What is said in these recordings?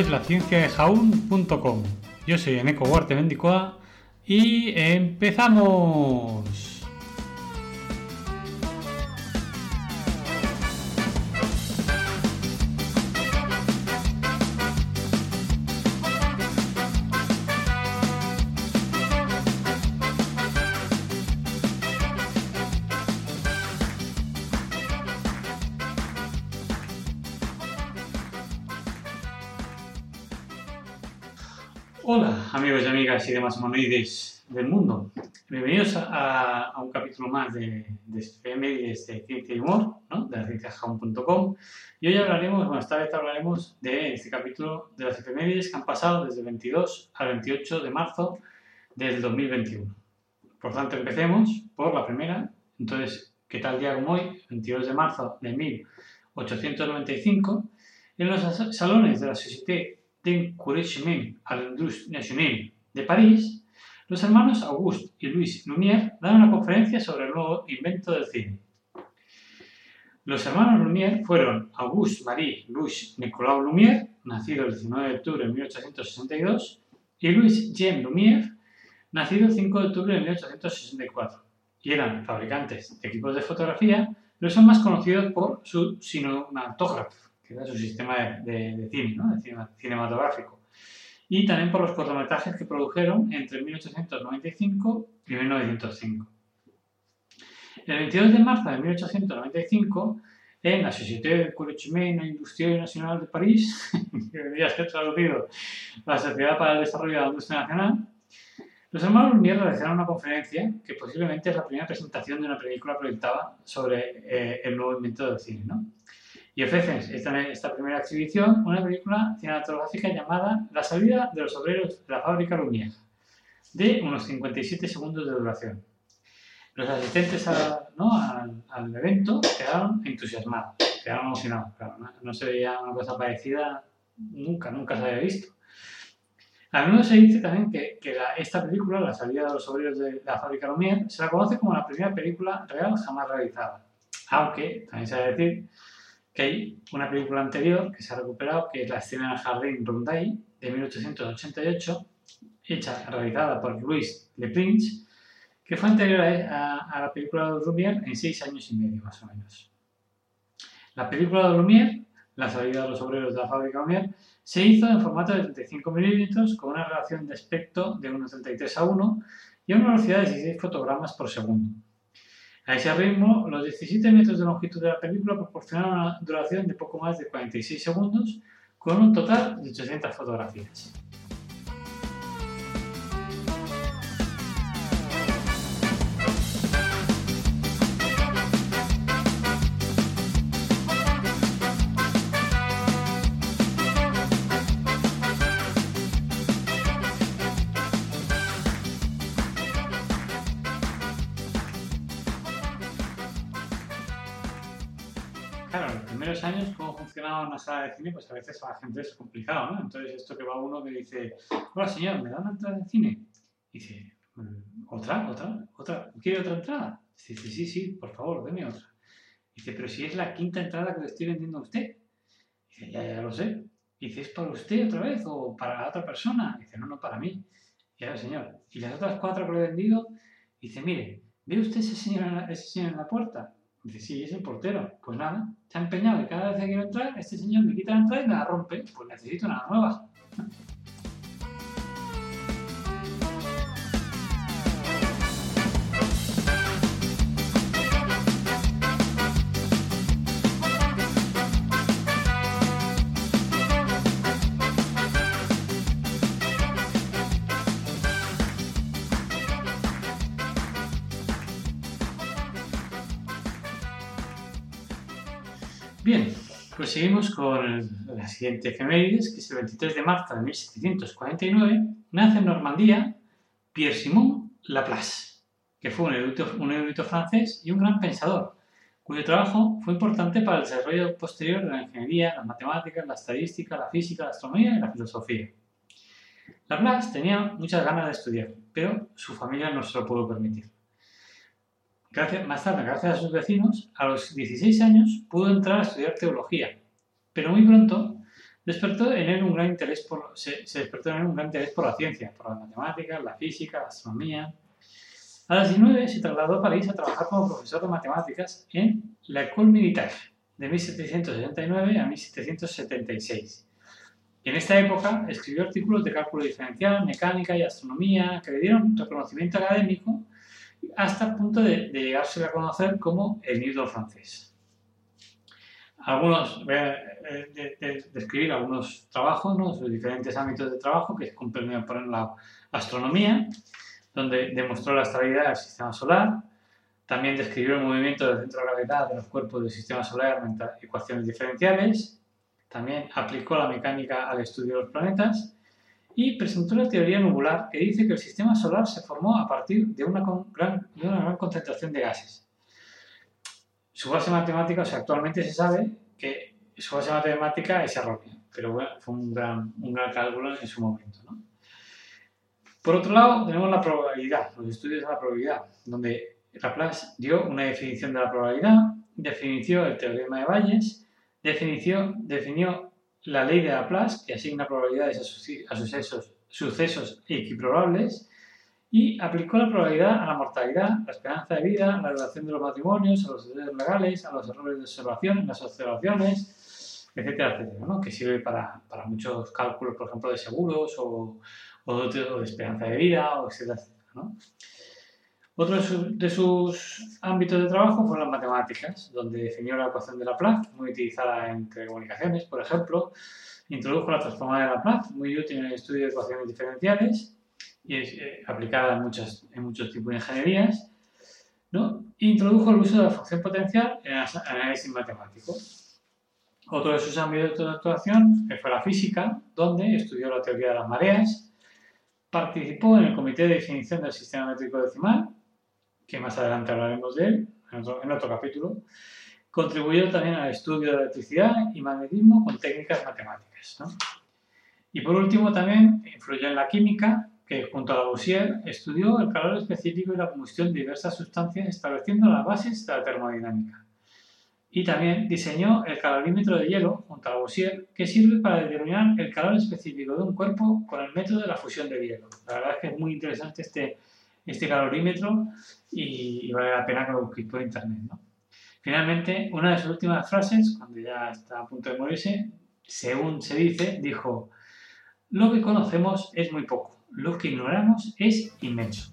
Es la ciencia de jaun.com. Yo soy Eneco Huarte Mendicoa y empezamos. Hola amigos y amigas y demás humanoides del mundo. Bienvenidos a, a un capítulo más de, de efemérides de ciencia y humor, ¿no? de la cienciajaun.com. Y hoy hablaremos, bueno, esta vez hablaremos de este capítulo de las efemérides que han pasado desde el 22 al 28 de marzo del 2021. Por tanto, empecemos por la primera. Entonces, ¿qué tal día como hoy? 22 de marzo de 1895, en los salones de la Société d'Encouragement à l'Industrie Nationale de París, los hermanos Auguste y Louis Lumière dan una conferencia sobre el nuevo invento del cine. Los hermanos Lumière fueron Auguste Marie Louis Nicolas Lumière, nacido el 19 de octubre de 1862, y Louis Jean Lumière, nacido el 5 de octubre de 1864, y eran fabricantes de equipos de fotografía, pero son más conocidos por su cinematógrafo, que era su sistema de, de, de cine, ¿no? de cine, cinematográfico. Y también por los cortometrajes que produjeron entre 1895 y 1905. El 22 de marzo de 1895, en la Société Collège Industrielle Nacional de París, que debería ser traducido la Sociedad para el Desarrollo de la Industria Nacional, los hermanos Lumière realizaron una conferencia que posiblemente es la primera presentación de una película proyectada sobre eh, el nuevo invento del cine. ¿no? Y ofrecen esta, esta, primera exhibición una película cinematográfica llamada La salida de los obreros de la fábrica Lumière, de unos 57 segundos de duración. Los asistentes a, ¿no? al, al, evento quedaron entusiasmados, quedaron emocionados. Claro, no, no, se veía una cosa parecida nunca, nunca se había visto. A menudo se dice también que, que la, esta película, La salida de los obreros de la fábrica Lumière, se la conoce como la primera película real jamás realizada. Aunque, también se debe decir, una película anterior que se ha recuperado, que es la escena del jardín Ronday de 1888, hecha, realizada por Louis Le Prince, que fue anterior a, a, la película de Lumière en seis años y medio, más o menos. La película de Lumière, La salida de los obreros de la fábrica Lumière, se hizo en formato de 35 milímetros con una relación de aspecto de 1,33 a 1 y a una velocidad de 16 fotogramas por segundo. A ese ritmo, los 17 metros de longitud de la película proporcionan una duración de poco más de 46 segundos, con un total de 800 fotografías. Claro, en los primeros años, cómo funcionaba una sala de cine, pues a veces a la gente es complicado, ¿no? Entonces, esto que va uno que dice, hola señor, ¿me da una entrada de cine? Y dice, ¿otra? ¿Otra? ¿Otra? ¿Quiere otra entrada? Dice, sí, sí, por favor, deme otra. Dice, pero si es la quinta entrada que le estoy vendiendo a usted. Dice, ya, ya lo sé. Dice, ¿es para usted otra vez o para la otra persona? Dice, no, no, para mí. Y ahora, señor, ¿y las otras cuatro que le he vendido? Dice, mire, ¿ve usted ese señor ese señor en la puerta? Dice, sí, es el portero. Pues nada, ha empeñado y cada vez que quiero entrar, este señor me quita la entrada y me la rompe. Pues necesito una nueva. Bien, pues seguimos con la siguiente efemérides, que es el 23 de marzo de 1749, nace en Normandía Pierre-Simon Laplace, que fue un erudito, un erudito francés y un gran pensador, cuyo trabajo fue importante para el desarrollo posterior de la ingeniería, las matemáticas, la estadística, la física, la astronomía y la filosofía. Laplace tenía muchas ganas de estudiar, pero su familia no se lo pudo permitir. Gracias, tarde, gracias a sus vecinos, a los 16 años pudo entrar a estudiar teología, pero muy pronto despertó en él un gran interés por, se, despertó en él un gran interés por la ciencia, por las matemáticas, la física, la astronomía. A los 19 se trasladó a París a trabajar como profesor de matemáticas en la École Militaire, de 1769 a 1776. En esta época escribió artículos de cálculo diferencial, mecánica y astronomía que le dieron reconocimiento académico hasta el punto de, de llegarse a conocer como el Newton francés. Algunos, voy a describir algunos trabajos, ¿no? sus diferentes ámbitos de trabajo que comprenden por la astronomía, donde demostró la estabilidad del sistema solar, también describió el movimiento del centro de gravedad de los cuerpos del sistema solar mediante ecuaciones diferenciales, también aplicó la mecánica al estudio de los planetas y presentó la teoría nubular que dice que el sistema solar se formó a partir de una gran, gran concentración de gases. Su base matemática, o sea, actualmente se sabe que su base matemática es errónea, pero bueno, fue un gran, un gran cálculo en su momento. Por otro lado, tenemos la probabilidad, los estudios de la probabilidad, donde Laplace dio una definición de la probabilidad, definió el teorema de Bayes, definió, definió la ley de Laplace, que asigna probabilidades a, sucesos, sucesos equiprobables, y aplicó la probabilidad a la mortalidad, la esperanza de vida, la relación de los matrimonios, a los derechos legales, a los errores de observación, las observaciones, etcétera, etcétera, ¿no? que sirve para, para, muchos cálculos, por ejemplo, de seguros o, o, de, de, esperanza de vida, o etcétera, etcétera. ¿no? Otro de, sus ámbitos de trabajo fueron las matemáticas, donde definió la ecuación de Laplace, muy utilizada en telecomunicaciones, por ejemplo. Introdujo la transformada de Laplace, muy útil en el estudio de ecuaciones diferenciales y es eh, aplicada en, muchos tipos de ingenierías. ¿no? Introdujo el uso de la función potencial en análisis matemático. Otro de sus ámbitos de actuación fue la física, donde estudió la teoría de las mareas, participó en el comité de definición del sistema métrico decimal que más adelante hablaremos de él en otro, capítulo, contribuyó también al estudio de la electricidad y magnetismo con técnicas matemáticas. Y por último también influyó en la química, que junto a Lavoisier estudió el calor específico y la combustión de diversas sustancias estableciendo las bases de la termodinámica. Y también diseñó el calorímetro de hielo junto a Lavoisier, que sirve para determinar el calor específico de un cuerpo con el método de la fusión de hielo. La verdad es que es muy interesante este, este calorímetro y, vale la pena que lo busquéis por internet. ¿no? Finalmente, una de sus últimas frases, cuando ya está a punto de morirse, según se dice, dijo, lo que conocemos es muy poco, lo que ignoramos es inmenso.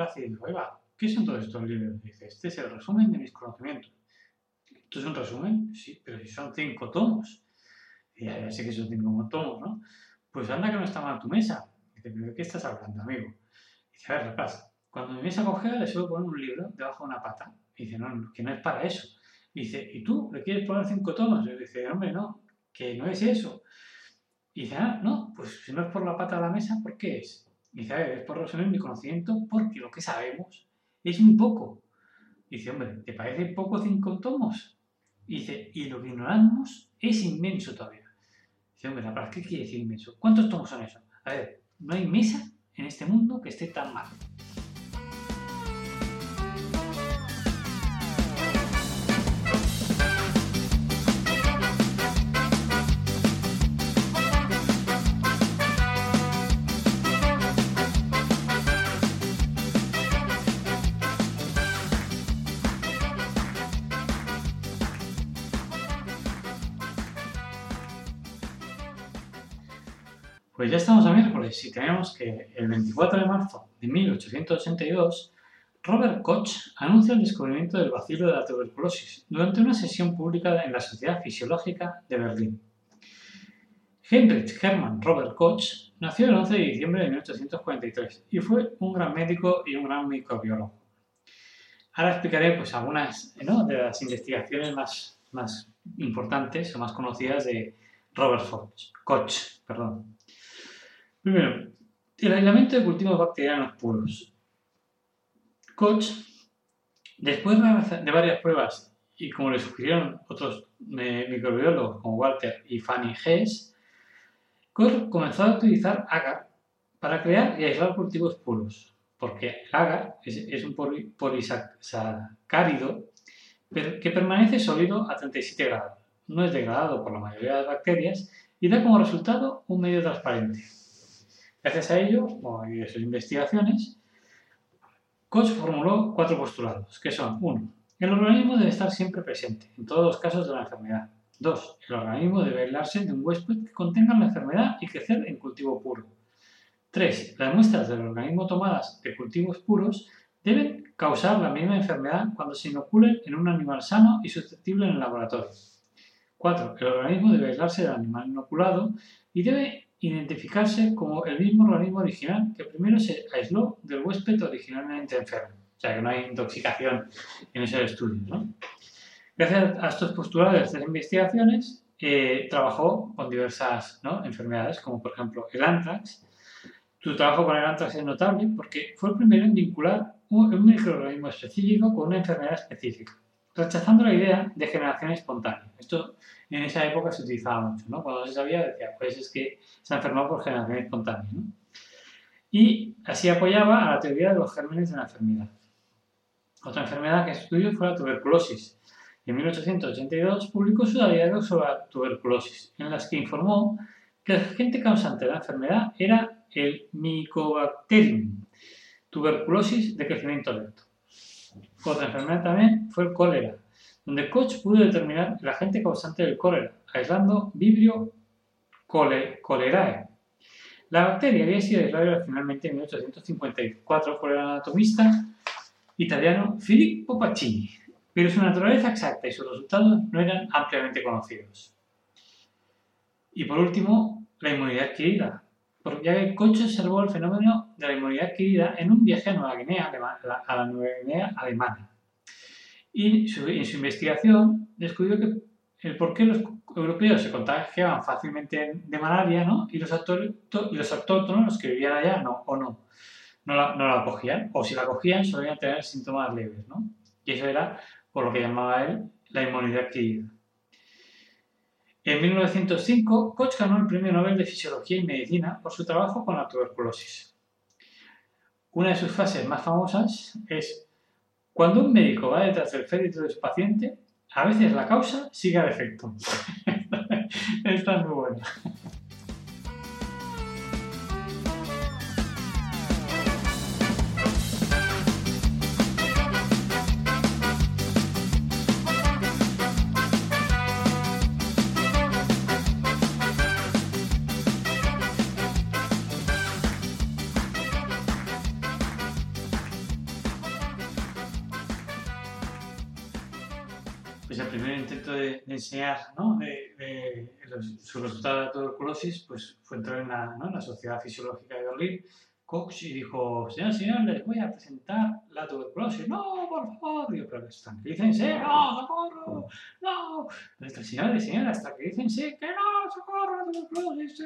Plaza y dijo, oiga, ¿qué son todos estos libros? dice, este es el resumen de mis conocimientos. ¿Esto es un resumen? Sí, pero si son cinco tomos. Y ya, sé que son cinco tomos, ¿no? Pues anda que no está mal tu mesa. dice, ¿de qué estás hablando, amigo? dice, a ver, rapaz, cuando mi mesa cogea le suelo poner un libro debajo de una pata. dice, no, que no es para eso. dice, ¿y tú le quieres poner cinco tomos? Y dice, hombre, no, que no es eso. Y dice, ah, no, pues si no es por la pata de la mesa, ¿por qué es? Dice, a ver, es por resumir mi conocimiento porque lo que sabemos es muy poco. Dice, hombre, ¿te parece poco cinco tomos? Dice, y lo que ignoramos es inmenso todavía. Dice, hombre, ¿la verdad qué quiere decir inmenso? ¿Cuántos tomos son esos? A ver, no hay mesa en este mundo que esté tan mal. Pues ya estamos a miércoles y tenemos que el 24 de marzo de 1882 Robert Koch anuncia el descubrimiento del bacilo de la tuberculosis durante una sesión pública en la Sociedad Fisiológica de Berlín. Heinrich Hermann Robert Koch nació el 11 de diciembre de 1843 y fue un gran médico y un gran microbiólogo. Ahora explicaré pues, algunas de las investigaciones más, más importantes o más conocidas de Robert Koch. Perdón. Primero, el aislamiento de cultivos bacterianos puros. Koch, después de varias pruebas y como le sugirieron otros eh, microbiólogos como Walter y Fanny Hess, Koch comenzó a utilizar agar para crear y aislar cultivos puros, porque el agar es, un polisacárido que permanece sólido a 37 grados, no es degradado por la mayoría de las bacterias y da como resultado un medio transparente. Gracias a ello, y a sus investigaciones, Koch formuló cuatro postulados, que son 1. El organismo debe estar siempre presente, en todos los casos de la enfermedad. 2. El organismo debe aislarse de un huésped que contenga la enfermedad y crecer en cultivo puro. 3. Las muestras del organismo tomadas de cultivos puros deben causar la misma enfermedad cuando se inoculen en un animal sano y susceptible en el laboratorio. 4. El organismo debe aislarse del animal inoculado y debe identificarse como el mismo organismo original que primero se aisló del huésped originalmente enfermo. O sea, que no hay intoxicación en ese estudio. Gracias a estos postulados de estas investigaciones, eh, trabajó con diversas enfermedades, como por ejemplo el anthrax. Su trabajo con el anthrax es notable porque fue el primero en vincular un microorganismo específico con una enfermedad específica, rechazando la idea de generación espontánea. Esto en esa época se utilizaba mucho, ¿no? Cuando se sabía, decía, pues es que se ha enfermado por generación espontánea, ¿no? Y así apoyaba a la teoría de los gérmenes de la enfermedad. Otra enfermedad que estudió fue la tuberculosis. En 1882 publicó su diario sobre la tuberculosis, en las que informó que el agente causante de la enfermedad era el Mycobacterium, tuberculosis de crecimiento lento. Otra enfermedad también fue el cólera, donde Koch pudo determinar el agente causante del cólera, aislando Vibrio cholerae. La bacteria había sido aislada finalmente en 1854 por el anatomista italiano Filippo Pacini, pero su naturaleza exacta y sus resultados no eran ampliamente conocidos. Y por último, la inmunidad adquirida, ya que Koch observó el fenómeno de la inmunidad adquirida en un viaje a Nueva Guinea, a la Nueva Guinea alemana y en su investigación descubrió que el por qué los europeos se contagiaban fácilmente de malaria ¿no? y, los los autóctonos, que vivían allá, no, o no, no la, no la cogían, o si la cogían solían tener síntomas leves. ¿no? Y eso era por lo que llamaba él la inmunidad adquirida. En 1905, Koch ganó el Premio Nobel de Fisiología y Medicina por su trabajo con la tuberculosis. Una de sus fases más famosas es cuando un médico va detrás del féretro de su paciente, a veces la causa sigue al efecto. Esta es muy buena. Pues el primer intento de, enseñar ¿no? de, de, su resultado de la tuberculosis pues, fue entrar en la, Sociedad Fisiológica de Berlín, Cox, y dijo, señor, señor, les voy a presentar la tuberculosis. No, por favor, digo, pero tranquilícense, no, socorro, no. Pero señores, señoras, tranquilícense, que no, socorro, tuberculosis,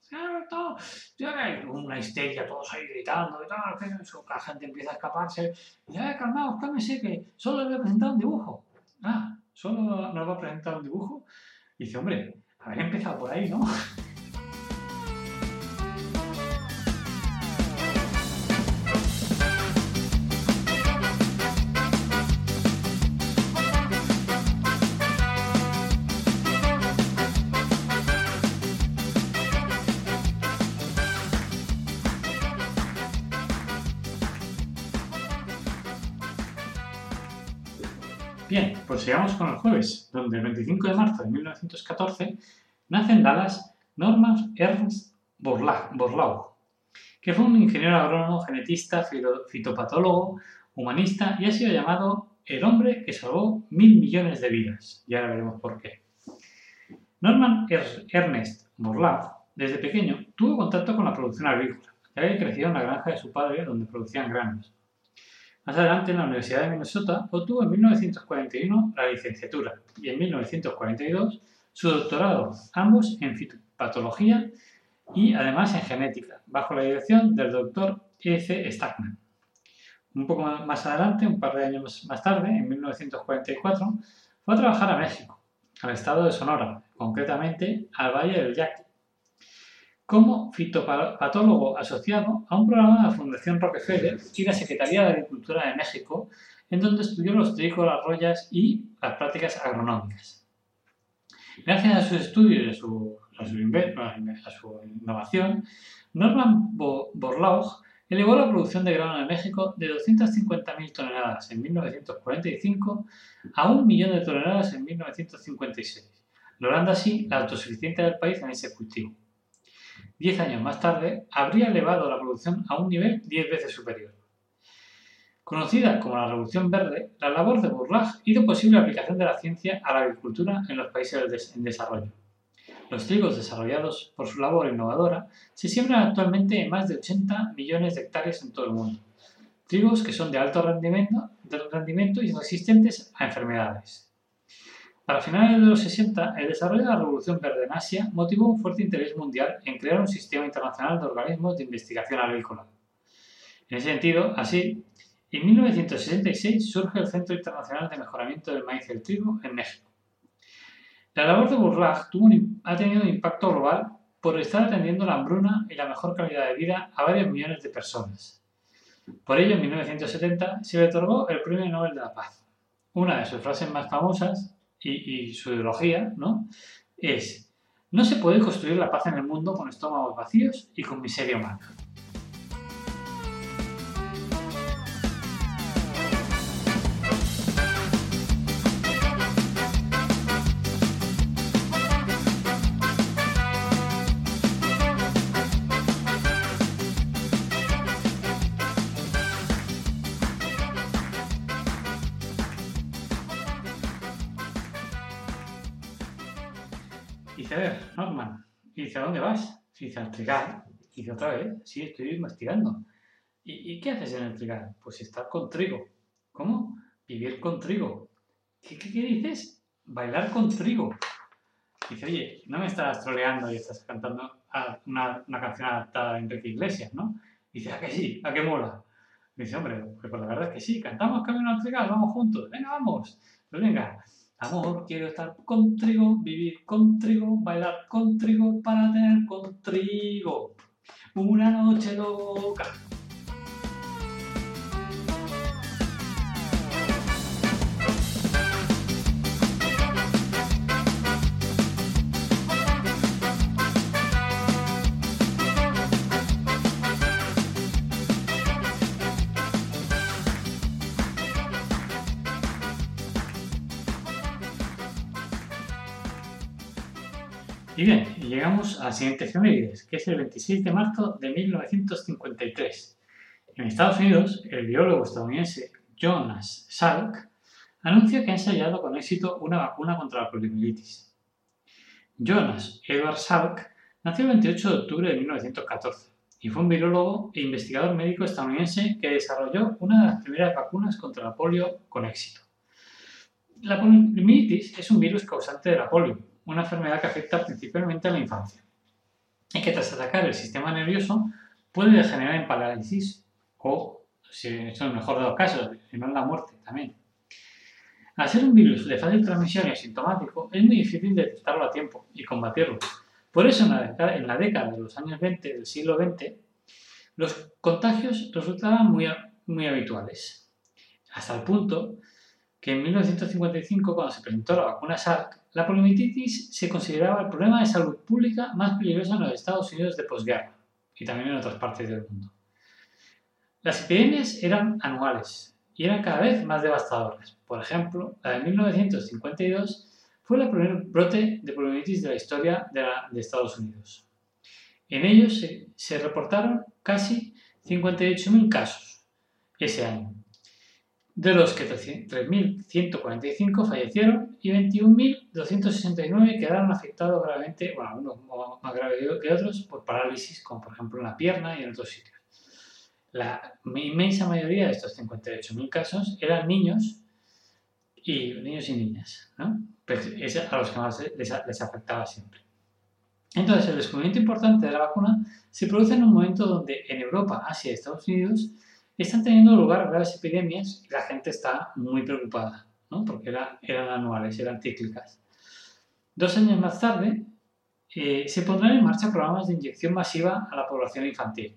cierto. Una histeria, todos ahí gritando y tal, la gente empieza a escaparse. Ya, calmaos, cálmense, que solo les voy a presentar un dibujo ah, solo nos va a presentar un dibujo. Y dice, hombre, haber empezado por ahí, ¿no? Pues sigamos con el jueves, donde el 25 de marzo de 1914 nace en Dallas Norman Ernst Borlaug, que fue un ingeniero agrónomo, genetista, fitopatólogo, humanista y ha sido llamado el hombre que salvó mil millones de vidas. Y ahora veremos por qué. Norman Ernest Borlaug, desde pequeño, tuvo contacto con la producción agrícola, ya había crecido en la granja de su padre donde producían granos. Más adelante, en la Universidad de Minnesota, obtuvo en 1941 la licenciatura y en 1942 su doctorado, ambos en fitopatología y además en genética, bajo la dirección del doctor E.C. Stackman. Un poco más adelante, un par de años más tarde, en 1944, fue a trabajar a México, al estado de Sonora, concretamente al Valle del Yaqui, como fitopatólogo asociado a un programa de la Fundación Rockefeller y la Secretaría de Agricultura de México, en donde estudió los trigos, las y las prácticas agronómicas. Gracias a sus estudios y a su, a su, innovación, Norman Borlaug elevó la producción de grano en México de 250.000 toneladas en 1945 a un millón de toneladas en 1956, logrando así la autosuficiencia del país en ese cultivo. Diez años más tarde, habría elevado la producción a un nivel diez veces superior. Conocida como la Revolución Verde, la labor de Burlach hizo posible la aplicación de la ciencia a la agricultura en los países en desarrollo. Los trigos desarrollados por su labor innovadora se siembran actualmente en más de 80 millones de hectáreas en todo el mundo. Trigos que son de alto rendimiento, de rendimiento y resistentes a enfermedades. Para finales de los 60, el desarrollo de la Revolución Verde en Asia motivó un fuerte interés mundial en crear un sistema internacional de organismos de investigación agrícola. En ese sentido, así, en 1966 surge el Centro Internacional de Mejoramiento del Maíz y el Trigo en México. La labor de Burrag ha tenido un impacto global por estar atendiendo la hambruna y la mejor calidad de vida a varios millones de personas. Por ello, en 1970 se le otorgó el Premio Nobel de la Paz. Una de sus frases más famosas y, su ideología, ¿no? Es, no se puede construir la paz en el mundo con estómagos vacíos y con miseria humana. Dónde vas? Y dice, al trigal. Y otra vez, sí, estoy investigando. ¿Y, qué haces en el trigal? Pues estar con trigo. ¿Cómo? Vivir con trigo. ¿Qué, dices? Bailar con trigo. dice, oye, no me estás troleando y estás cantando una, canción adaptada a Enrique Iglesias, ¿no? dice, ¿a qué sí? ¿A qué mola? dice, hombre, pues la verdad es que sí, cantamos Camino al Trigal, vamos juntos, venga, vamos. Pues venga, Amor, quiero estar con trigo, vivir con trigo, bailar con trigo para tener con trigo una noche loca. Y bien, llegamos a la siguiente efemérides, que es el 26 de marzo de 1953. En Estados Unidos, el biólogo estadounidense Jonas Salk anuncia que ha ensayado con éxito una vacuna contra la poliomielitis. Jonas Edward Salk nació el 28 de octubre de 1914 y fue un virólogo e investigador médico estadounidense que desarrolló una de las primeras vacunas contra la polio con éxito. La poliomielitis es un virus causante de la polio una enfermedad que afecta principalmente a la infancia y que tras atacar el sistema nervioso puede degenerar en parálisis o, si es el mejor de los casos, en la muerte también. Al ser un virus de fácil transmisión y asintomático, es muy difícil detectarlo a tiempo y combatirlo. Por eso, en la, década, en la década de los años 20 del siglo XX, los contagios resultaban muy, muy habituales, hasta el punto que en 1955, cuando se presentó la vacuna Salk, la poliomielitis se consideraba el problema de salud pública más peligroso en los Estados Unidos de posguerra y también en otras partes del mundo. Las epidemias eran anuales y eran cada vez más devastadoras. Por ejemplo, la de 1952 fue el primer brote de poliomielitis de la historia de, Estados Unidos. En ellos se, se reportaron casi 58.000 casos ese año, de los que 3.145 fallecieron y 21.269 quedaron afectados gravemente, bueno, algunos más graves que otros, por parálisis, como por ejemplo en la pierna y en otros sitios. La inmensa mayoría de estos 58.000 casos eran niños y niños y niñas, ¿no? Pues es a los que más les, les afectaba siempre. Entonces, el descubrimiento importante de la vacuna se produce en un momento donde en Europa, Asia y Estados Unidos están teniendo lugar graves epidemias y la gente está muy preocupada, ¿no? porque eran anuales, eran cíclicas. Dos años más tarde, eh, se pondrán en marcha programas de inyección masiva a la población infantil.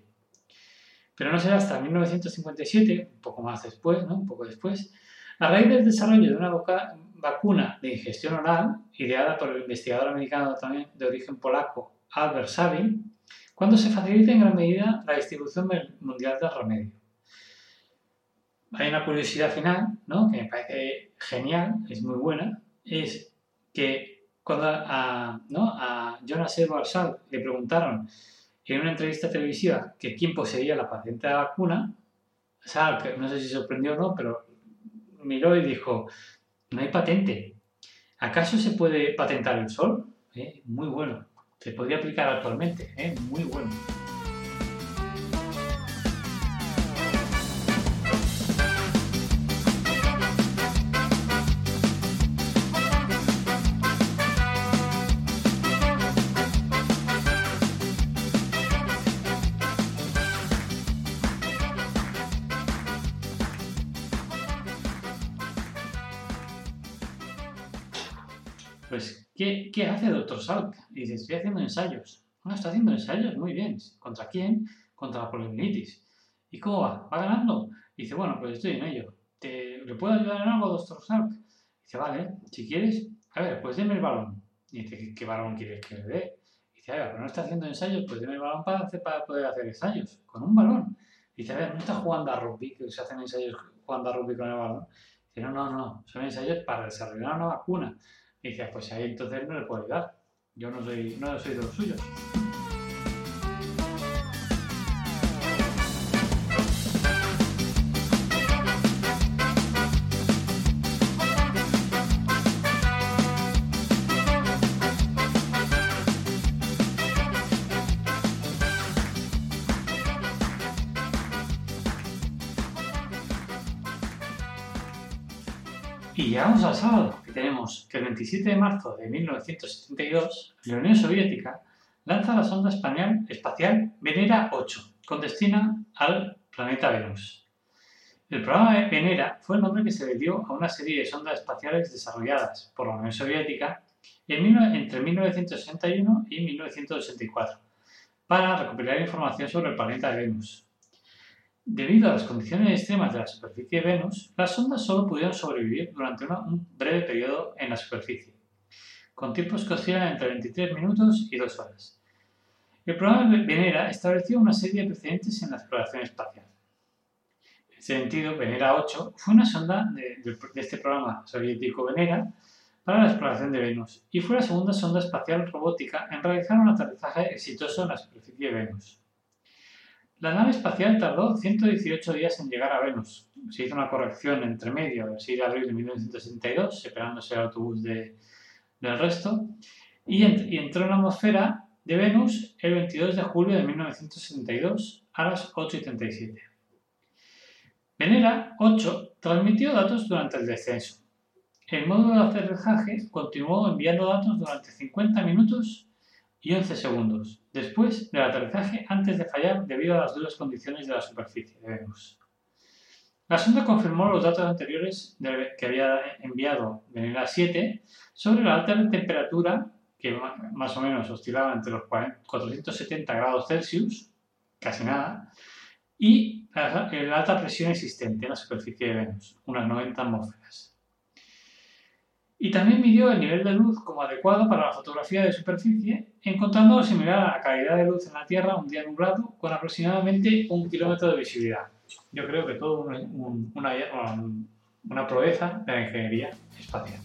Pero no será hasta 1957, un poco más después, ¿no? un poco después, a raíz del desarrollo de una vacuna de ingestión oral, ideada por el investigador americano también de origen polaco Albert Sabin, cuando se facilita en gran medida la distribución mundial del remedio hay una curiosidad final, ¿no? que me parece genial, es muy buena, es que cuando a, ¿no? a Jonas Edward Salk le preguntaron en una entrevista televisiva que quién poseía la patente de la vacuna, Salk, no sé si sorprendió o no, pero miró y dijo, no hay patente. ¿Acaso se puede patentar el sol? ¿Eh? Muy bueno. Se podría aplicar actualmente. ¿eh? Muy bueno. ¿Qué, ¿qué, hace Doctor Salk? Y dice, estoy haciendo ensayos. Ah, está haciendo ensayos, muy bien. ¿Contra quién? Contra la poliomielitis. ¿Y cómo va? ¿Va ganando? Y dice, bueno, pues estoy en ello. ¿Te, ¿Le puedo ayudar en algo, Doctor Salk? dice, vale, si quieres, a ver, pues deme el balón. Y dice, ¿qué, balón quieres que le dé? Y dice, a ver, pero no está haciendo ensayos, pues deme el balón para, hacer, para poder hacer ensayos. Con un balón. Y dice, a ver, ¿no está jugando a rugby? Que se hacen ensayos jugando a rugby con el balón. Y dice, no, no, no, son ensayos para desarrollar una vacuna. Y dice, pues ahí entonces no le puedo ayudar. Yo no soy, no soy de los suyos. Y llegamos al sábado, tenemos que el 27 de marzo de 1972, la Unión Soviética lanza la sonda espacial Venera 8, con destino al planeta Venus. El programa de Venera fue el nombre que se le dio a una serie de sondas espaciales desarrolladas por la Unión Soviética entre 1961 y 1984 para recopilar información sobre el planeta Venus, Debido a las condiciones extremas de la superficie de Venus, las sondas solo pudieron sobrevivir durante un breve periodo en la superficie, con tiempos que oscilan entre 23 minutos y 2 horas. El programa Venera estableció una serie de precedentes en la exploración espacial. En sentido, Venera 8 fue una sonda de, de este programa soviético Venera para la exploración de Venus y fue la segunda sonda espacial robótica en realizar un aterrizaje exitoso en la superficie de Venus. La nave espacial tardó 118 días en llegar a Venus. Se hizo una corrección entre medio, el 6 de abril de 1962, separándose el autobús de, del resto, y, entró en la atmósfera de Venus el 22 de julio de 1962 a las 8.37. Venera 8 transmitió datos durante el descenso. El módulo de aterrizaje continuó enviando datos durante 50 minutos y 11 segundos después del aterrizaje antes de fallar debido a las duras condiciones de la superficie de Venus. La sonda confirmó los datos anteriores que había enviado Venera 7 sobre la alta temperatura que más o menos oscilaba entre los 470 grados Celsius, casi nada, y la alta presión existente en la superficie de Venus, unas 90 atmósferas y también midió el nivel de luz como adecuado para la fotografía de superficie, encontrando similar a la calidad de luz en la Tierra un día nublado con aproximadamente un kilómetro de visibilidad. Yo creo que todo una, una proeza de la ingeniería espacial.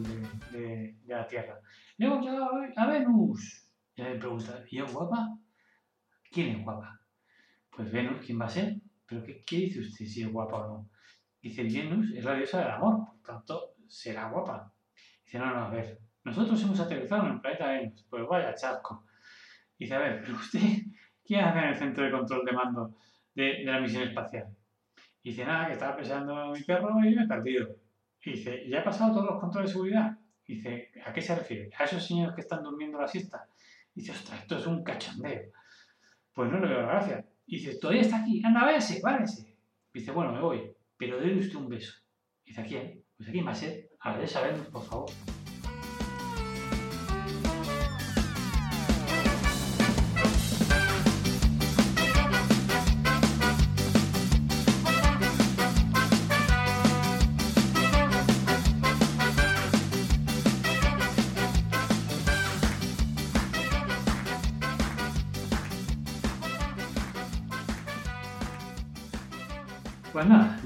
De la Tierra. Hemos llegado a Venus. Y me pregunta, ¿y es guapa? ¿Quién es guapa? Pues Venus, ¿quién va a ser? ¿Pero qué, dice usted si es guapa o no? Dice, Venus es la diosa del amor, por tanto, será guapa. Dice, no, no, a ver, nosotros hemos aterrizado en el planeta Venus. Pues vaya chasco. Dice, a ver, pero usted, ¿qué hace en el centro de control de mando de, de la misión espacial? Dice, nada, que estaba pesando mi perro y me he perdido. Y dice, ¿ya he pasado todos los controles de seguridad? Dice, ¿a qué se refiere? ¿A esos señores que están durmiendo la siesta? Dice, ostras, esto es un cachondeo. Pues no le veo la gracia. Dice, todavía está aquí, anda, váyase, váyase. Dice, bueno, me voy, pero déle usted un beso. Dice, ¿a quién? Pues a quién va a ver, sabemos, por favor.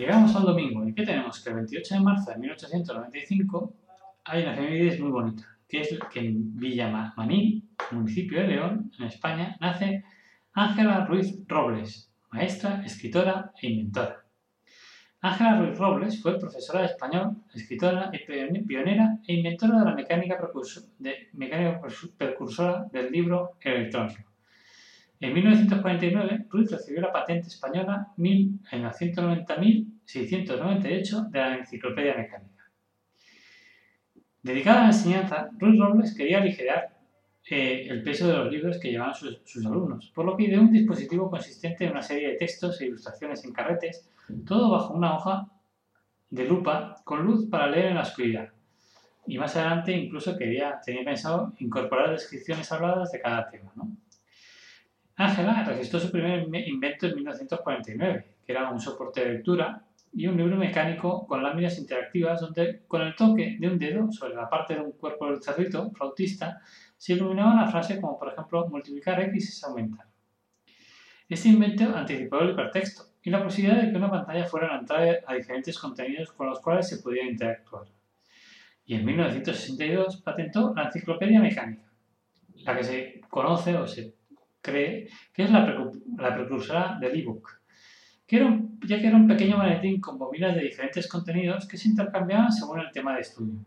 Llegamos al domingo. ¿Y qué tenemos? Que el 28 de marzo de 1895 hay una efeméride muy bonita, que es que en Villa Ma- Manín, municipio de León, en España, nace Ángela Ruiz Robles, maestra, escritora e inventora. Ángela Ruiz Robles fue profesora de español, escritora y pione- pionera e inventora de la mecánica, precursora del libro electrónico. En 1949, Ruiz recibió la patente española 1000 en la 190.698 de la Enciclopedia Mecánica. Dedicada a la enseñanza, Ruiz Robles quería aligerar eh, el peso de los libros que llevaban sus, sus alumnos, por lo que ideó un dispositivo consistente en una serie de textos e ilustraciones en carretes, todo bajo una hoja de lupa con luz para leer en la oscuridad. Y más adelante incluso quería, tenía pensado incorporar descripciones habladas de cada tema. Ángela registró su primer inve- invento en 1949, que era un soporte de lectura y un libro mecánico con láminas interactivas donde con el toque de un dedo sobre la parte de un cuerpo del cerrito flautista se iluminaba una frase como por ejemplo multiplicar x es aumentar. Este invento anticipó el hipertexto y la posibilidad de que una pantalla fuera la entrada a diferentes contenidos con los cuales se podía interactuar. Y en 1962 patentó la enciclopedia mecánica, la que se conoce o se cree que es la, precu- la precursora del ebook, ya que era un pequeño maletín con bobinas de diferentes contenidos que se intercambiaban según el tema de estudio.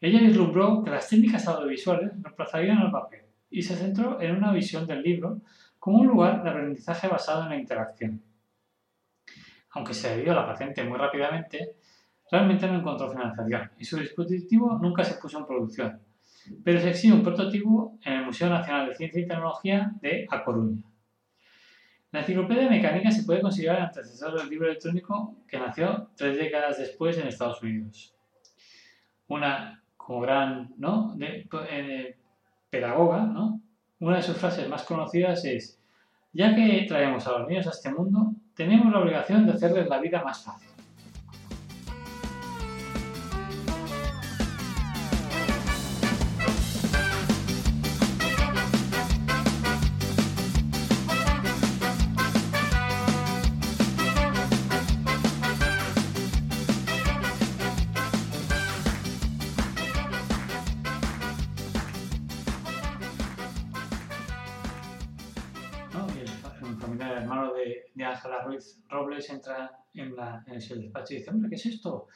Ella vislumbró que las técnicas audiovisuales reemplazarían al papel y se centró en una visión del libro como un lugar de aprendizaje basado en la interacción. Aunque se dio la patente muy rápidamente, realmente no encontró financiación y su dispositivo nunca se puso en producción, pero se exhibe un prototipo en el Museo Nacional de Ciencia y Tecnología de A Coruña. La enciclopedia mecánica se puede considerar el antecesor del libro electrónico que nació tres décadas después en Estados Unidos. Una como gran ¿no? eh, pedagoga, ¿no? una de sus frases más conocidas es, ya que traemos a los niños a este mundo, tenemos la obligación de hacerles la vida más fácil. De Ángela Ruiz Robles entra en, la, el despacho y dice, hombre, ¿qué es esto?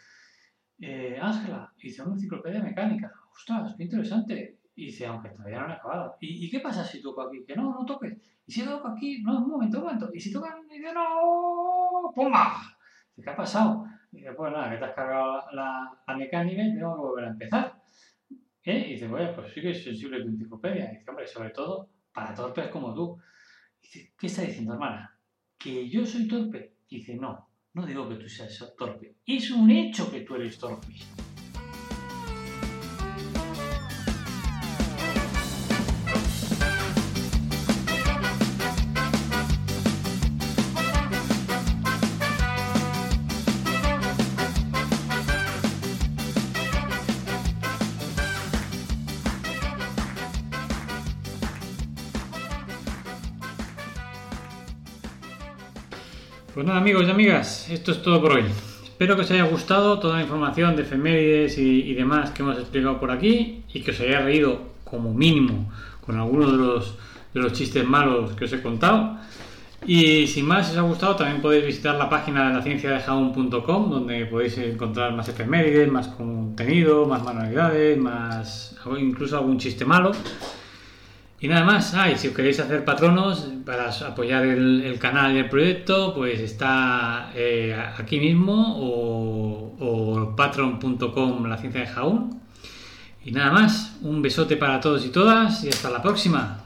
Eh, Ángela, dice, una enciclopedia mecánica. Ostras, qué interesante. Y dice, aunque todavía no han acabado. ¿Y, qué pasa si toco aquí? Que no, no toques. ¿Y si toco aquí? No, un momento, un momento. ¿Y si tocan? Dice, no, ¡pumba! ¿qué ha pasado? Y dice, pues nada, que te has cargado la, la mecánica y tengo que volver a empezar. ¿Eh? Y dice, bueno, pues sí que es sensible tu enciclopedia. Y dice, hombre, sobre todo para torpes como tú. Dice, ¿qué está diciendo, hermana? ¿Que yo soy torpe? Dice, no, no digo que tú seas torpe. Es un hecho que tú eres torpe. Pues nada, amigos y amigas, esto es todo por hoy. Espero que os haya gustado toda la información de efemérides y, demás que hemos explicado por aquí y que os haya reído como mínimo con algunos de los, de los chistes malos que os he contado. Y sin más, si os ha gustado, también podéis visitar la página de la ciencia donde podéis encontrar más efemérides, más contenido, más manualidades, más incluso algún chiste malo. Y nada más, si os queréis hacer patronos para apoyar el, canal y el proyecto, pues está eh, aquí mismo o, o patron.com la ciencia de Jaún. Y nada más, un besote para todos y todas y hasta la próxima.